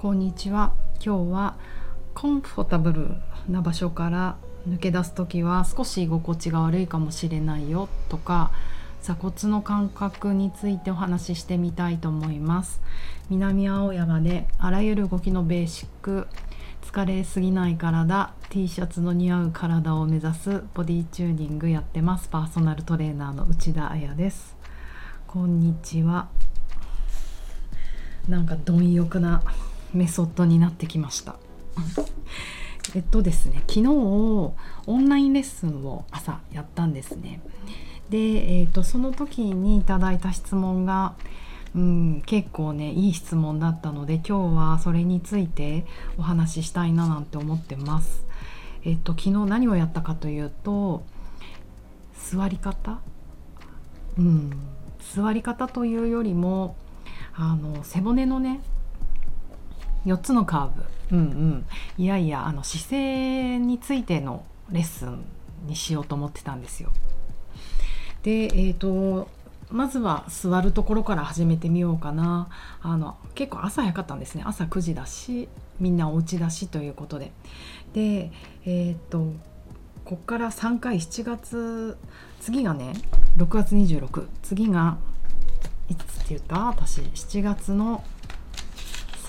こんにちは。今日はコンフォタブルな場所から抜け出す時は少し居心地が悪いかもしれないよとか鎖骨の感覚についてお話ししてみたいと思います。南青山であらゆる動きのベーシック疲れすぎない体 T シャツの似合う体を目指すボディチューニングやってます。パーソナルトレーナーの内田彩です。こんにちは。なんか貪欲なメソッドになってきました。えっとですね昨日オンラインレッスンを朝やったんですね。で、えーと、その時にいただいた質問が、うん、結構ねいい質問だったので今日はそれについてお話ししたいななんて思ってます。えっと昨日何をやったかというと座り方？うん座り方というよりもあの背骨のね4つのカーブ。うんうん。いやいやあの姿勢についてのレッスンにしようと思ってたんですよ。でえーと、まずは座るところから始めてみようかな。あの結構朝早かったんですね。朝9時だしみんなお家だしということで。でえっ、ー、とこっから3回7月次がね6月26次がいつって言った？私7月の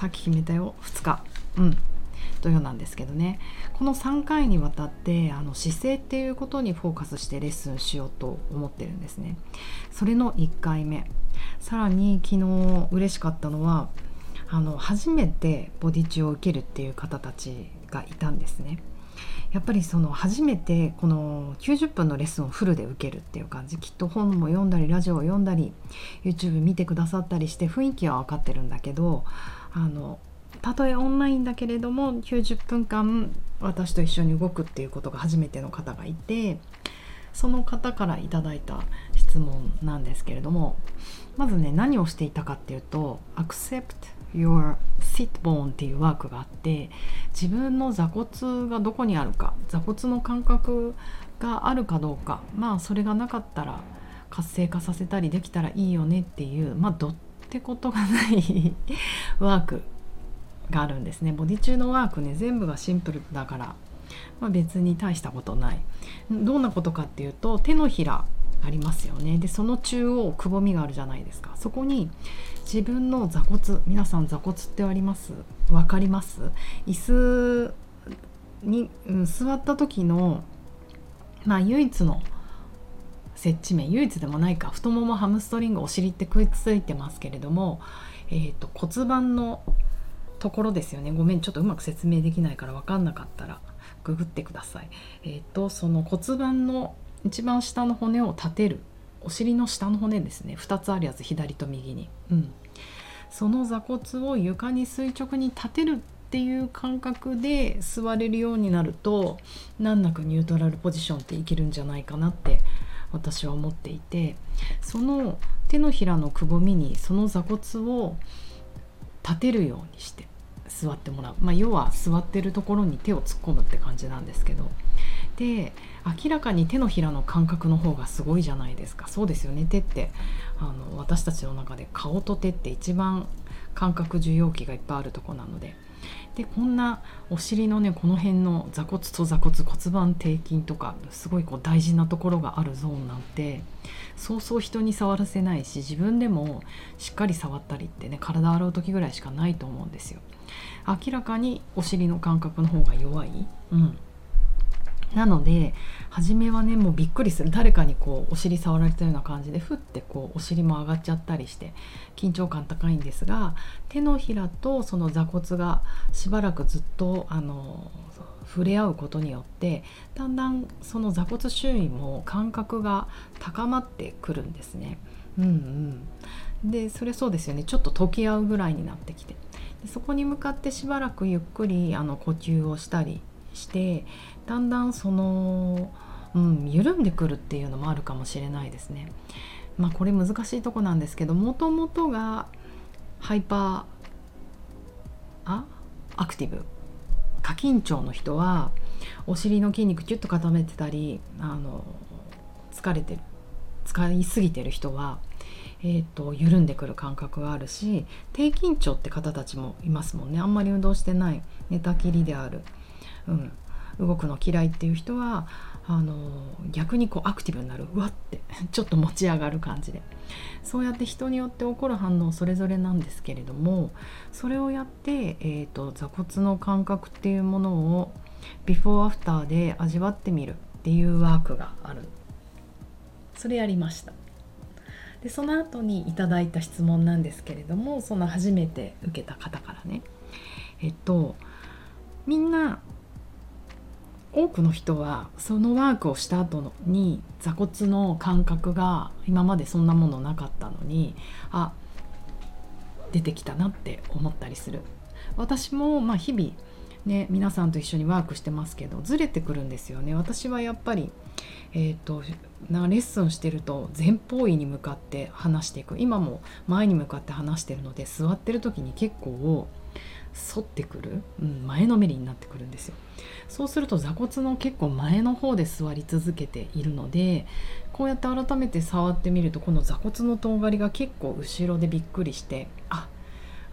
さっき決めたよ。2日。うん。土曜なんですけどね。この3回にわたってあの姿勢っていうことにフォーカスしてレッスンしようと思ってるんですね。それの1回目。さらに昨日嬉しかったのはあの初めてボディチューを受けるっていう方たちがいたんですね。やっぱりその初めてこの90分のレッスンをフルで受けるっていう感じ。きっと本も読んだりラジオを読んだり YouTube 見てくださったりして雰囲気は分かってるんだけどあのたとえオンラインだけれども90分間私と一緒に動くっていうことが初めての方がいてその方からいただいた質問なんですけれどもまずね何をしていたかっていうと「Accept your sit bone」っていうワークがあって自分の座骨がどこにあるか座骨の感覚があるかどうかまあそれがなかったら活性化させたりできたらいいよねっていうまあどってことがないワークがあるんですね。ボディ中のワークね全部がシンプルだから、まあ、別に大したことない。どんなことかっていうと手のひらありますよね。でその中央くぼみがあるじゃないですか。そこに自分の座骨皆さん座骨ってあります？分かります？椅子に、うん、座った時のまあ唯一の接地面唯一でもないか太ももハムストリングお尻ってくっついてますけれども、えーと、骨盤のところですよね。ごめんちょっとうまく説明できないから分かんなかったらググってください。えーと、その骨盤の一番下の骨を立てるお尻の下の骨ですね。2つあるやつ左と右に、うん、その座骨を床に垂直に立てるっていう感覚で座れるようになると難なくニュートラルポジションっていけるんじゃないかなって私は思っていてその手のひらのくぼみにその座骨を立てるようにして座ってもらう、まあ、要は座ってるところに手を突っ込むって感じなんですけど。で明らかに手のひらの感覚の方がすごいじゃないですか。そうですよね。手ってあの私たちの中で顔と手って一番感覚受容器がいっぱいあるとこなので。でこんなお尻のねこの辺の座骨と座骨骨盤底筋とかすごいこう大事なところがあるゾーンなんてそうそう人に触らせないし自分でもしっかり触ったりってね体洗う時ぐらいしかないと思うんですよ。明らかにお尻の感覚の方が弱い、うん、なので初めはねもうびっくりする。誰かにこうお尻触られたような感じでふってこうお尻も上がっちゃったりして緊張感高いんですが手のひらとその座骨がしばらくずっとあの触れ合うことによってだんだんその座骨周囲も感覚が高まってくるんですね。うんうん、でそれそうですよね。ちょっと溶け合うぐらいになってきて。でそこに向かってしばらくゆっくりあの呼吸をしたりしてだんだんその、うん、緩んでくるっていうのもあるかもしれないですね。まあこれ難しいとこなんですけどもともとがハイパーあアクティブ。過緊張の人はお尻の筋肉キュッと固めてたりあの疲れてる使いすぎてる人はえーと、緩んでくる感覚があるし低緊張って方たちもいますもんね。あんまり運動してない寝たきりである、うん、動くの嫌いっていう人はあの逆にこうアクティブになる。うわって ちょっと持ち上がる感じで。そうやって人によって起こる反応それぞれなんですけれどもそれをやって、えーと、座骨の感覚っていうものをビフォーアフターで味わってみるっていうワークがある。それやりました。でその後にいただいた質問なんですけれどもその初めて受けた方からね。えっとみんな多くの人はそのワークをした後に座骨の感覚が今までそんなものなかったのにあ出てきたなって思ったりする。私もまあ日々ね皆さんと一緒にワークしてますけどずれてくるんですよね。私はやっぱりえーと、なレッスンしてると前方位に向かって話していく。今も前に向かって話してるので座ってる時に結構反ってくる、うん、前のめりになってくるんですよ。そうすると座骨の結構前の方で座り続けているのでこうやって改めて触ってみるとこの座骨のとんがりが結構後ろでびっくりしてあ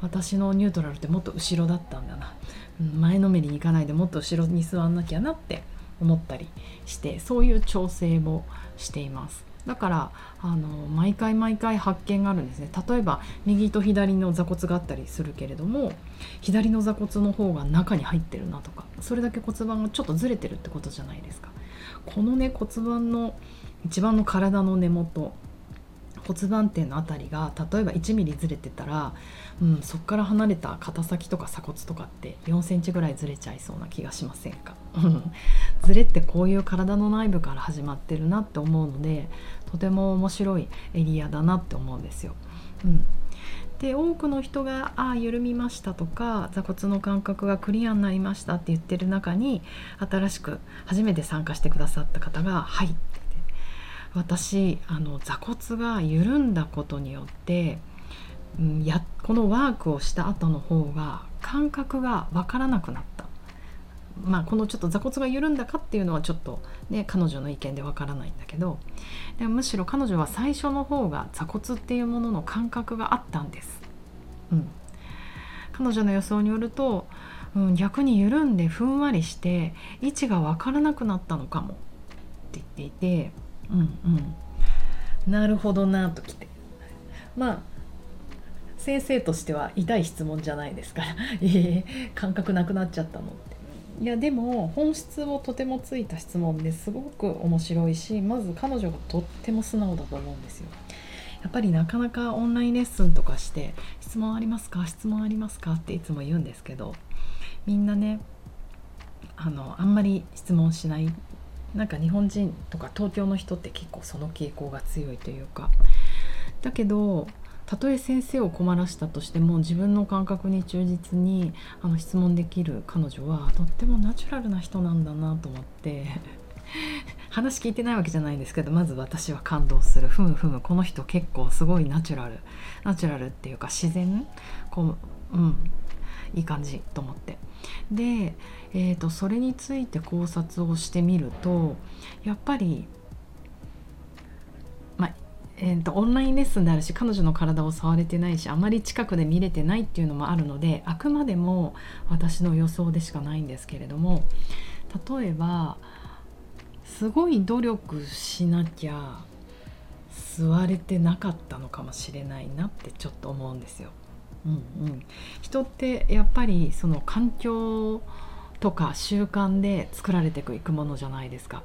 私のニュートラルってもっと後ろだったんだな、うん、前のめりに行かないでもっと後ろに座んなきゃなって思ったりしてそういう調整をしています。だからあの毎回毎回発見があるんですね。例えば右と左の座骨があったりするけれども左の座骨の方が中に入ってるなとかそれだけ骨盤がちょっとずれてるってことじゃないですか。このね骨盤の一番の体の根元骨盤底の辺りが例えば1 m m ずれてたら、うん、そこから離れた肩先とか鎖骨とかって4センチぐらいずれちゃいそうな気がしませんか？ずれってこういう体の内部から始まってるなって思うのでとても面白いエリアだなって思うんですよ。うんで多くの人が「ああ緩みました」とか「座骨の感覚がクリアになりました」って言ってる中に新しく初めて参加してくださった方が「はい」っ私あの座骨が緩んだことによって、うん、やこのワークをした後の方が感覚が分からなくなった。まあ、このちょっと座骨が緩んだかっていうのはちょっとね彼女の意見でわからないんだけどでむしろ彼女は最初の方が座骨っていうものの感覚があったんです。うん、彼女の予想によると、うん、逆に緩んでふんわりして位置が分からなくなったのかもって言っていてうんうん。なるほどなときて。まあ先生としては痛い質問じゃないですから。え感覚なくなっちゃったのって。いやでも本質をとてもついた質問ですごく面白いしまず彼女がとっても素直だと思うんですよ。やっぱりなかなかオンラインレッスンとかして「質問ありますか？質問ありますか?」っていつも言うんですけどみんなねあのあんまり質問しないなんか日本人とか東京の人って結構その傾向が強いというか。だけどたとえ先生を困らしたとしても自分の感覚に忠実にあの質問できる彼女はとってもナチュラルな人なんだなと思って。話聞いてないわけじゃないんですけどまず私は感動する。ふむふむこの人結構すごいナチュラル。ナチュラルっていうか自然。こううん。いい感じと思ってで、えーと、それについて考察をしてみるとやっぱり、まえーと、オンラインレッスンであるし彼女の体を触れてないしあまり近くで見れてないっていうのもあるのであくまでも私の予想でしかないんですけれども例えばすごい努力しなきゃ座れてなかったのかもしれないなってちょっと思うんですよ。うんうん、人ってやっぱりその環境とか習慣で作られていくものじゃないですか。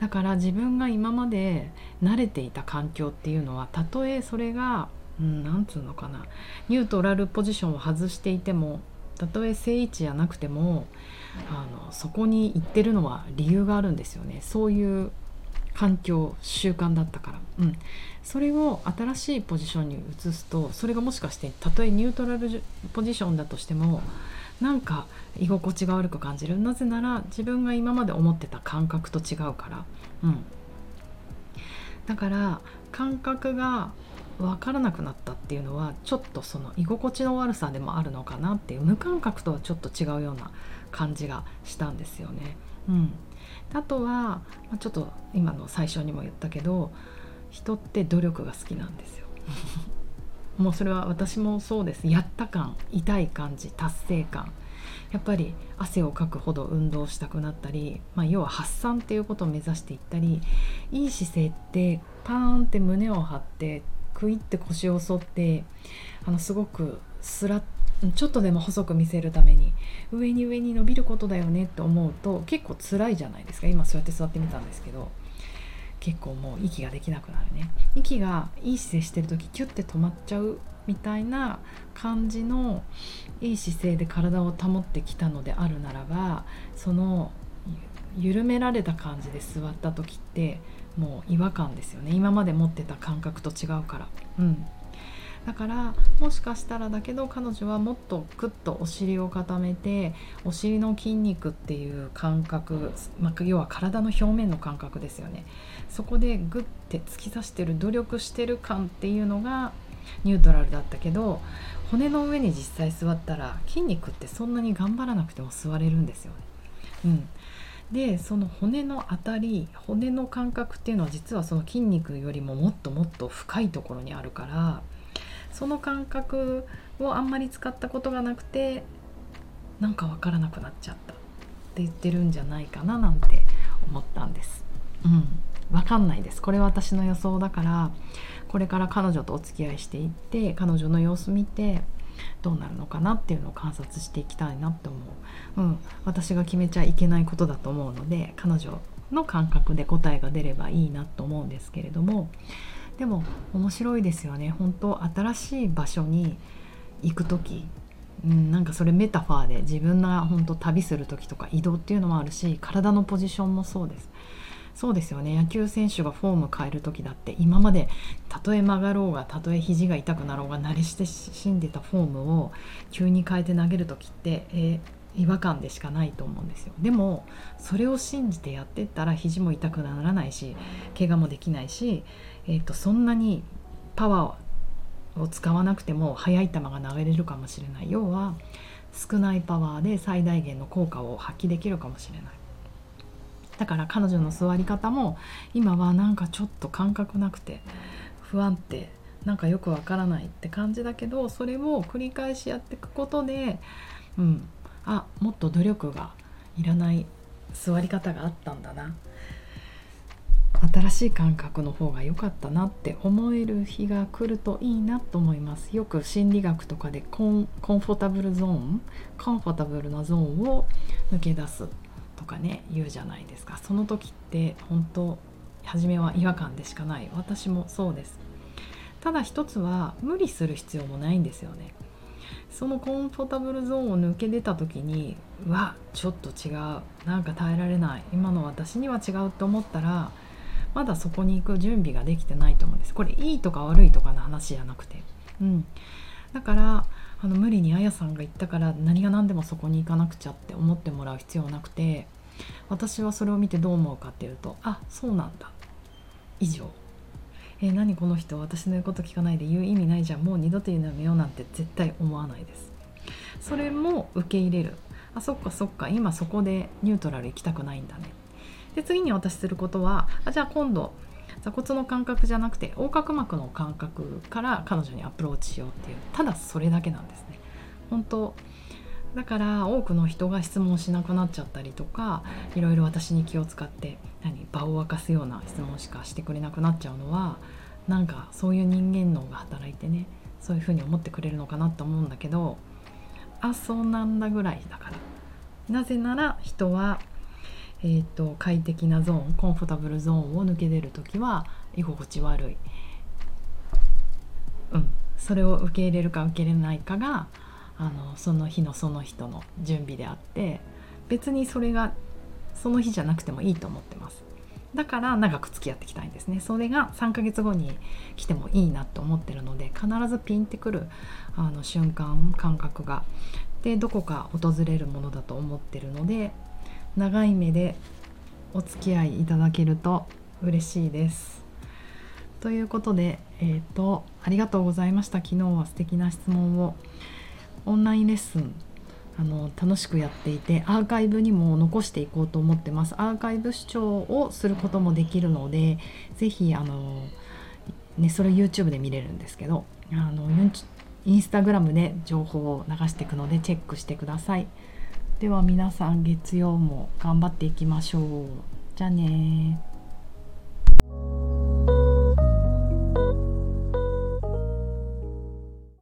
だから自分が今まで慣れていた環境っていうのはたとえそれが何、うん、つうのかな。ニュートラルポジションを外していてもたとえ正位置じゃなくてもあのそこに行ってるのは理由があるんですよね。そういう環境習慣だったから、うん、それを新しいポジションに移すとそれがもしかしてたとえニュートラルポジションだとしてもなんか居心地が悪く感じる。なぜなら自分が今まで思ってた感覚と違うから、うん、だから感覚が分からなくなったっていうのはちょっとその居心地の悪さでもあるのかなっていう無感覚とはちょっと違うような感じがしたんですよね。うん、あとは、ま、ちょっと今の最初にも言ったけど人って努力が好きなんですよ。もうそれは私もそうです。やった感痛い感じ達成感。やっぱり汗をかくほど運動したくなったり、まあ、要は発散っていうことを目指していったりいい姿勢ってパーンって胸を張ってクイって腰を反ってあのすごくスラッちょっとでも細く見せるために上に上に伸びることだよねって思うと結構辛いじゃないですか。今そうやって座ってみたんですけど。結構もう息ができなくなるね。息がいい姿勢してる時キュッて止まっちゃうみたいな感じのいい姿勢で体を保ってきたのであるならばその緩められた感じで座った時ってもう違和感ですよね。今まで持ってた感覚と違うから。うん。だからもしかしたらだけど彼女はもっとクッとお尻を固めてお尻の筋肉っていう感覚、まあ、要は体の表面の感覚ですよねそこでグッて突き刺してる努力してる感っていうのがニュートラルだったけど骨の上に実際座ったら筋肉ってそんなに頑張らなくても座れるんですよね。うん、でその骨の当たり骨の感覚っていうのは実はその筋肉よりももっともっと深いところにあるからその感覚をあんまり使ったことがなくてなんか分からなくなっちゃったって言ってるんじゃないかななんて思ったんです。うん、分かんないです。これは私の予想だからこれから彼女とお付き合いしていって彼女の様子見てどうなるのかなっていうのを観察していきたいなって思う、うん、私が決めちゃいけないことだと思うので彼女の感覚で答えが出ればいいなと思うんですけれどもでも面白いですよね。本当新しい場所に行く時。うん、なんかそれメタファーで自分が本当旅する時とか移動っていうのもあるし体のポジションもそうです。そうですよね。野球選手がフォーム変える時だって今までたとえ曲がろうがたとえ肘が痛くなろうが慣れして死んでたフォームを急に変えて投げる時って、えー違和感でしかないと思うんですよ。でもそれを信じてやってったら肘も痛くならないし怪我もできないしえーと、そんなにパワーを使わなくても速い球が投げれるかもしれない。要は少ないパワーで最大限の効果を発揮できるかもしれない。だから彼女の座り方も今はなんかちょっと感覚なくて不安定なんかよくわからないって感じだけどそれを繰り返しやっていくことでうんあもっと努力がいらない座り方があったんだな。新しい感覚の方が良かったなって思える日が来るといいなと思います。よく心理学とかでコンコンフォタブルゾーンコンフォタブルなゾーンを抜け出すとかね言うじゃないですか。その時って本当初めは違和感でしかない。私もそうです。ただ一つは無理する必要もないんですよね。そのコンフォータブルゾーンを抜け出た時にうわちょっと違う。なんか耐えられない。今の私には違うって思ったらまだそこに行く準備ができてないと思うんです。これいいとか悪いとかの話じゃなくて。うん。だからあの無理にあやさんが言ったから何が何でもそこに行かなくちゃって思ってもらう必要なくて私はそれを見てどう思うかっていうとあそうなんだ。以上。えー、何この人？私の言うこと聞かないで言う意味ないじゃん。もう二度と言うのやめようなんて絶対思わないです。それも受け入れる。あそっかそっか。今そこでニュートラル行きたくないんだね。で次に私することはあじゃあ今度座骨の感覚じゃなくて横隔膜の感覚から彼女にアプローチしようっていうただそれだけなんですね。本当だから多くの人が質問しなくなっちゃったりとかいろいろ私に気を使って何場を沸かすような質問しかしてくれなくなっちゃうのはなんかそういう人間脳が働いてねそういうふうに思ってくれるのかなと思うんだけどあそうなんだぐらいだから。なぜなら人はえーと、快適なゾーンコンフォタブルゾーンを抜け出る時は居心地悪い、うん、それを受け入れるか受け入れないかがあのその日のその人の準備であって別にそれがその日じゃなくてもいいと思ってます。だから長く付き合っていきたいんですね。それが3ヶ月後に来てもいいなと思ってるので必ずピンってくるあの瞬間感覚が。でどこか訪れるものだと思ってるので長い目でお付き合いいただけると嬉しいです。ということで、えーと、ありがとうございました。昨日は素敵な質問を。オンラインレッスンあの楽しくやっていてアーカイブにも残していこうと思ってます。アーカイブ視聴をすることもできるので是非あのね、それ YouTube で見れるんですけどあのインスタグラムで情報を流していくのでチェックしてください。では皆さん月曜も頑張っていきましょう。じゃあね